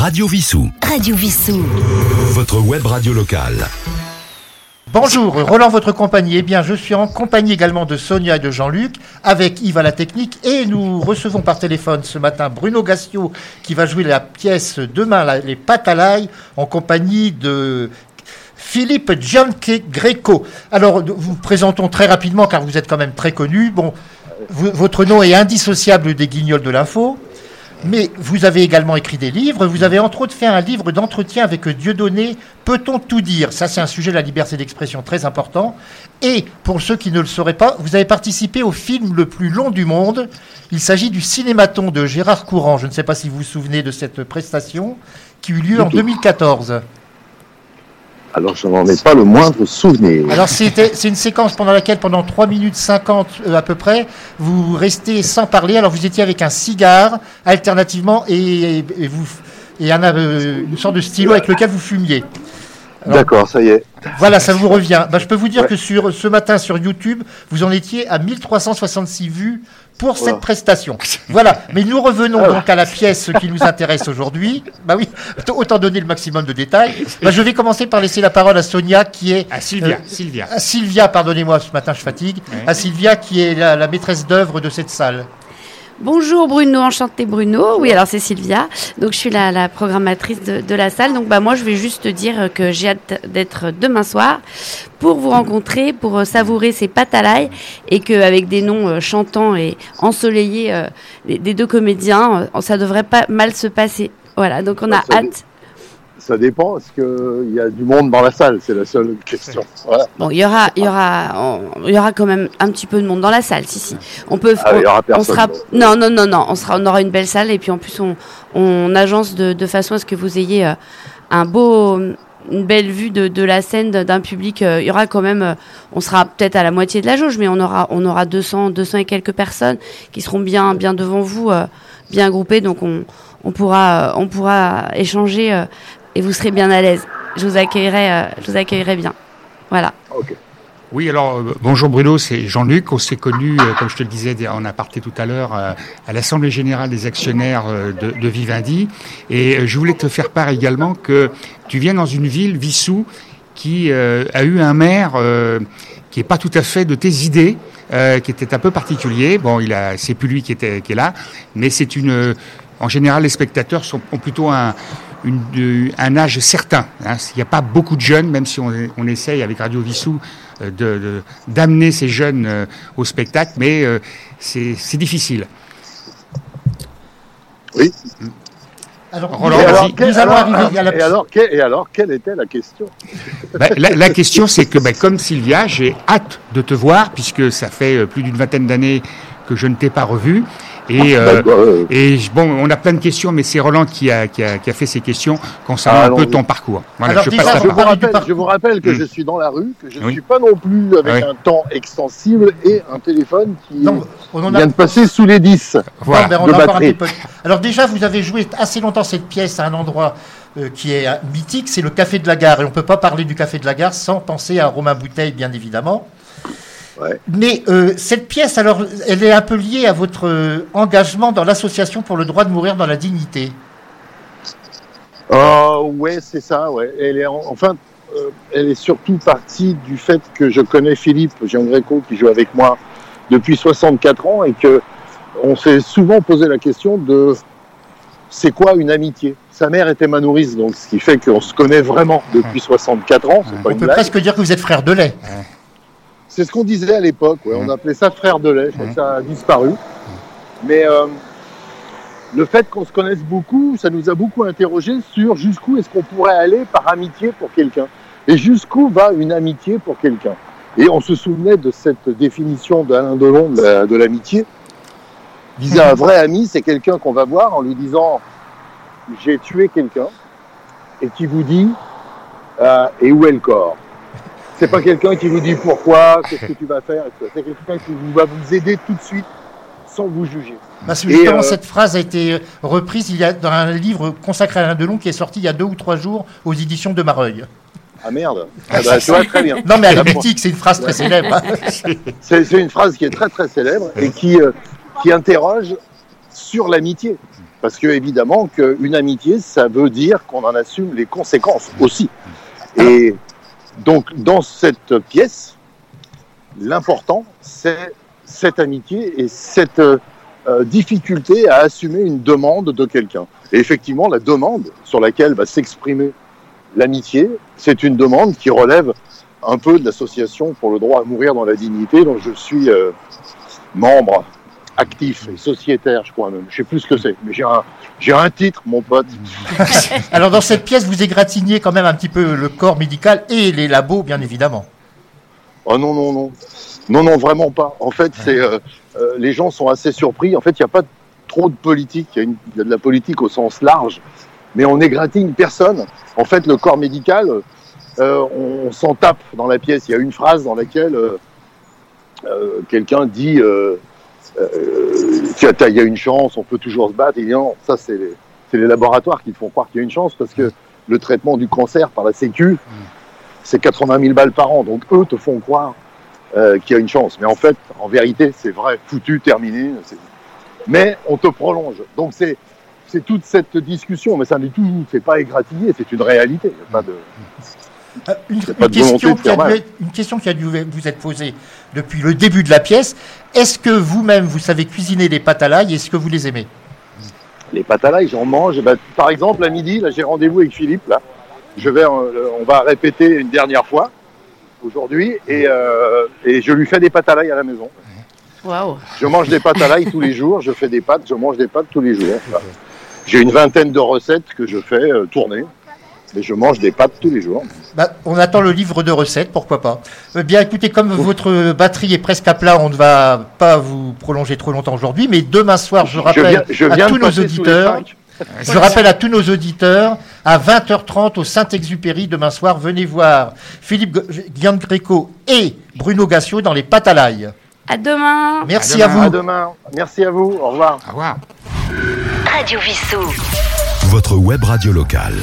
Radio Vissou. Radio Vissou. Votre web radio locale. Bonjour, Roland, votre compagnie. Eh bien, je suis en compagnie également de Sonia et de Jean-Luc, avec Yves à la technique, et nous recevons par téléphone ce matin Bruno Gassio, qui va jouer la pièce demain, la- les pâtes à l'ail, en compagnie de Philippe Greco. Alors, nous vous présentons très rapidement, car vous êtes quand même très connu. Bon, votre nom est indissociable des guignols de l'info. Mais vous avez également écrit des livres. Vous avez entre autres fait un livre d'entretien avec Dieudonné. Peut-on tout dire? Ça, c'est un sujet de la liberté d'expression très important. Et pour ceux qui ne le sauraient pas, vous avez participé au film le plus long du monde. Il s'agit du Cinématon de Gérard Courant. Je ne sais pas si vous vous souvenez de cette prestation qui eut lieu en 2014. Alors, je n'en ai pas le moindre souvenir. Alors c'est une séquence pendant laquelle, pendant 3 minutes 50 euh, à peu près, vous restez sans parler. Alors vous étiez avec un cigare alternativement et, et vous et un, euh, une sorte de stylo avec lequel vous fumiez. D'accord, ça y est. Voilà, ça vous revient. Bah, je peux vous dire que sur ce matin sur YouTube, vous en étiez à 1366 vues pour cette prestation. Voilà. Mais nous revenons donc à la pièce qui nous intéresse aujourd'hui. Bah oui, autant donner le maximum de détails. Bah, je vais commencer par laisser la parole à Sonia qui est À Sylvia, Euh, Sylvia. à Sylvia, pardonnez-moi, ce matin je fatigue. Ouais. À Sylvia qui est la, la maîtresse d'œuvre de cette salle. Bonjour Bruno, enchanté Bruno. Oui, alors c'est Sylvia. Donc je suis la, la programmatrice de, de la salle. Donc bah moi je vais juste dire que j'ai hâte d'être demain soir pour vous rencontrer, pour euh, savourer ces pâtes à l'ail et qu'avec des noms euh, chantants et ensoleillés euh, des, des deux comédiens, euh, ça devrait pas mal se passer. Voilà, donc on a dé- hâte. Ça dépend, est-ce qu'il y a du monde dans la salle? C'est la seule question. Voilà. Bon, il y aura, il y aura, on- il y aura quand même un petit peu de monde dans la salle. Si si, on peut. Ah, y aura on personne, sera. Non non non non, on sera, on aura une belle salle et puis en plus on, on agence de, de façon à ce que vous ayez euh, un beau, une belle vue de, de la scène d'un public. euh, Il y aura quand même, euh, on sera peut-être à la moitié de la jauge, mais on aura, on aura 200, 200 et quelques personnes qui seront bien, bien devant vous, euh, bien groupées. Donc on, on pourra, on pourra échanger et vous serez bien à l'aise. Je vous accueillerai, euh, je vous accueillerai bien. Voilà. Oui, alors euh, bonjour Bruno, c'est Jean-Luc. On s'est connus, euh, comme je te le disais en aparté tout à l'heure, à l'Assemblée générale des actionnaires de, Vivendi. Et je voulais te faire part également que tu viens dans une ville, Vissou, qui a eu un maire qui est pas tout à fait de tes idées, qui était un peu particulier. Bon, il a, c'est plus lui qui était qui est là, mais c'est une. En général, les spectateurs sont, ont plutôt un, une, de- un âge certain. hein. Il n'y a pas beaucoup de jeunes, même si on, on essaye avec Radio Vissou euh, de- de- d'amener ces jeunes euh, au spectacle, mais euh, c'est c'est difficile. Oui. Alors, Roland, et, alors, nous quelle- allons alors, arriver à la et, alors, que- et alors, quelle était la question? Bah, la, la question, c'est que, bah, comme Sylvia, j'ai hâte de te voir, puisque ça fait euh, plus d'une vingtaine d'années que je ne t'ai pas revu. Et, euh, et bon, on a plein de questions, mais c'est Roland qui a, qui, a, qui a fait ces questions concernant un peu ton parcours. Voilà, Alors, je passe vous rappelle, parcours. je vous rappelle que Mm. je suis dans la rue, que je ne Oui. suis pas non plus avec Oui. un temps extensible et un téléphone qui Non, on en a vient de passer sous les 10. Voilà. Non, mais on de en parle un batterie. petit peu. Alors déjà, vous avez joué assez longtemps cette pièce à un endroit euh, qui est euh, mythique, c'est le Café de la Gare. Et on ne peut pas parler du Café de la Gare sans penser à Romain Bouteille, bien évidemment. Ouais. Mais euh, cette pièce, alors, elle est un peu liée à votre euh, engagement dans l'association pour le droit de mourir dans la dignité. Oh, ouais, c'est ça, ouais. Elle est en- enfin, euh, elle est surtout partie du fait que je connais Philippe Giangreco qui joue avec moi depuis 64 ans et que on s'est souvent posé la question de c'est quoi une amitié? Sa mère était ma nourrice, donc ce qui fait qu'on se connaît vraiment depuis 64 ans. C'est pas On une peut blague. presque dire que vous êtes frère de lait. C'est ce qu'on disait à l'époque. ouais. On appelait ça frère de lait. Je crois que ça a disparu. Mais euh, le fait qu'on se connaisse beaucoup, ça nous a beaucoup interrogé sur jusqu'où est-ce qu'on pourrait aller par amitié pour quelqu'un. Et jusqu'où va une amitié pour quelqu'un. Et on se souvenait de cette définition d'Alain Delon de la- l'amitié. Il disait un vrai ami, c'est quelqu'un qu'on va voir en lui disant j'ai tué quelqu'un et qui vous dit euh, et où est le corps? C'est pas quelqu'un qui vous dit pourquoi, qu'est-ce que tu vas faire, etc. c'est quelqu'un qui vous- va vous aider tout de suite sans vous juger. Parce que justement, euh, cette phrase a été reprise il y a, dans un livre consacré à Alain Delon qui est sorti il y a deux ou trois jours aux éditions de Mareuil. Ah merde ah bah, Tu vois, très bien. Non, mais elle est c'est une phrase très célèbre. hein. C'est c'est une phrase qui est très très célèbre et qui, euh, qui interroge sur l'amitié. Parce que évidemment qu'une amitié, ça veut dire qu'on en assume les conséquences aussi. Et donc dans cette pièce, l'important, c'est cette amitié et cette euh, difficulté à assumer une demande de quelqu'un. Et effectivement, la demande sur laquelle va s'exprimer l'amitié, c'est une demande qui relève un peu de l'association pour le droit à mourir dans la dignité, dont je suis euh, membre actif et sociétaire, je crois même. Je sais plus ce que c'est, mais j'ai un, j'ai un titre, mon pote. Alors dans cette pièce, vous égratignez quand même un petit peu le corps médical et les labos, bien évidemment. Oh non, non, non. Non, non, vraiment pas. En fait, c'est euh, euh, les gens sont assez surpris. En fait, il n'y a pas trop de politique. Il y, a y de la politique au sens large, mais on égratigne personne. En fait, le corps médical, euh, on, on s'en tape dans la pièce. Il y a une phrase dans laquelle quelqu'un dit euh, il y a une chance, on peut toujours se battre. Et non, ça c'est les, laboratoires qui te font croire qu'il y a une chance parce que le traitement du cancer par la Sécu, c'est 80 000 balles par an. Donc eux te font croire euh, qu'il y a une chance. Mais en fait, en vérité, c'est vrai, foutu, terminé. Mais on te prolonge. Donc c'est c'est toute cette discussion, mais ça n'est tout, c'est pas égratigné, c'est une réalité. Il y a pas de... Euh, Une, question qui a dû mal. être- une question qui a dû vous être posée depuis le début de la pièce. Est-ce que vous-même, vous savez cuisiner les pâtes à l'ail? Est-ce que vous les aimez? Les pâtes à l'ail, j'en mange. Eh ben, par exemple, à midi, là, j'ai rendez-vous avec Philippe. Là, je vais, euh, on va répéter une dernière fois aujourd'hui, et, euh, et je lui fais des pâtes à l'ail à la maison. Waouh. Je mange des pâtes à l'ail tous les jours. Je fais des pâtes, je mange des pâtes tous les jours. J'ai une vingtaine de recettes que je fais euh, tourner, mais je mange des pâtes tous les jours. Bah, On attend le livre de recettes, pourquoi pas. Euh, bien écoutez, comme votre batterie est presque à plat, on ne va pas vous prolonger trop longtemps aujourd'hui, mais demain soir, je Je rappelle viens, je à tous nos auditeurs. Je rappelle à tous nos auditeurs, à 20h30 au Saint-Exupéry demain soir, venez voir Philippe Guillaume Gréco et Bruno Gassio dans les pâtes à l'ail. À demain. Merci À vous. À demain. Merci à vous. Au revoir. Au revoir. Radio Vissou. Votre web radio locale.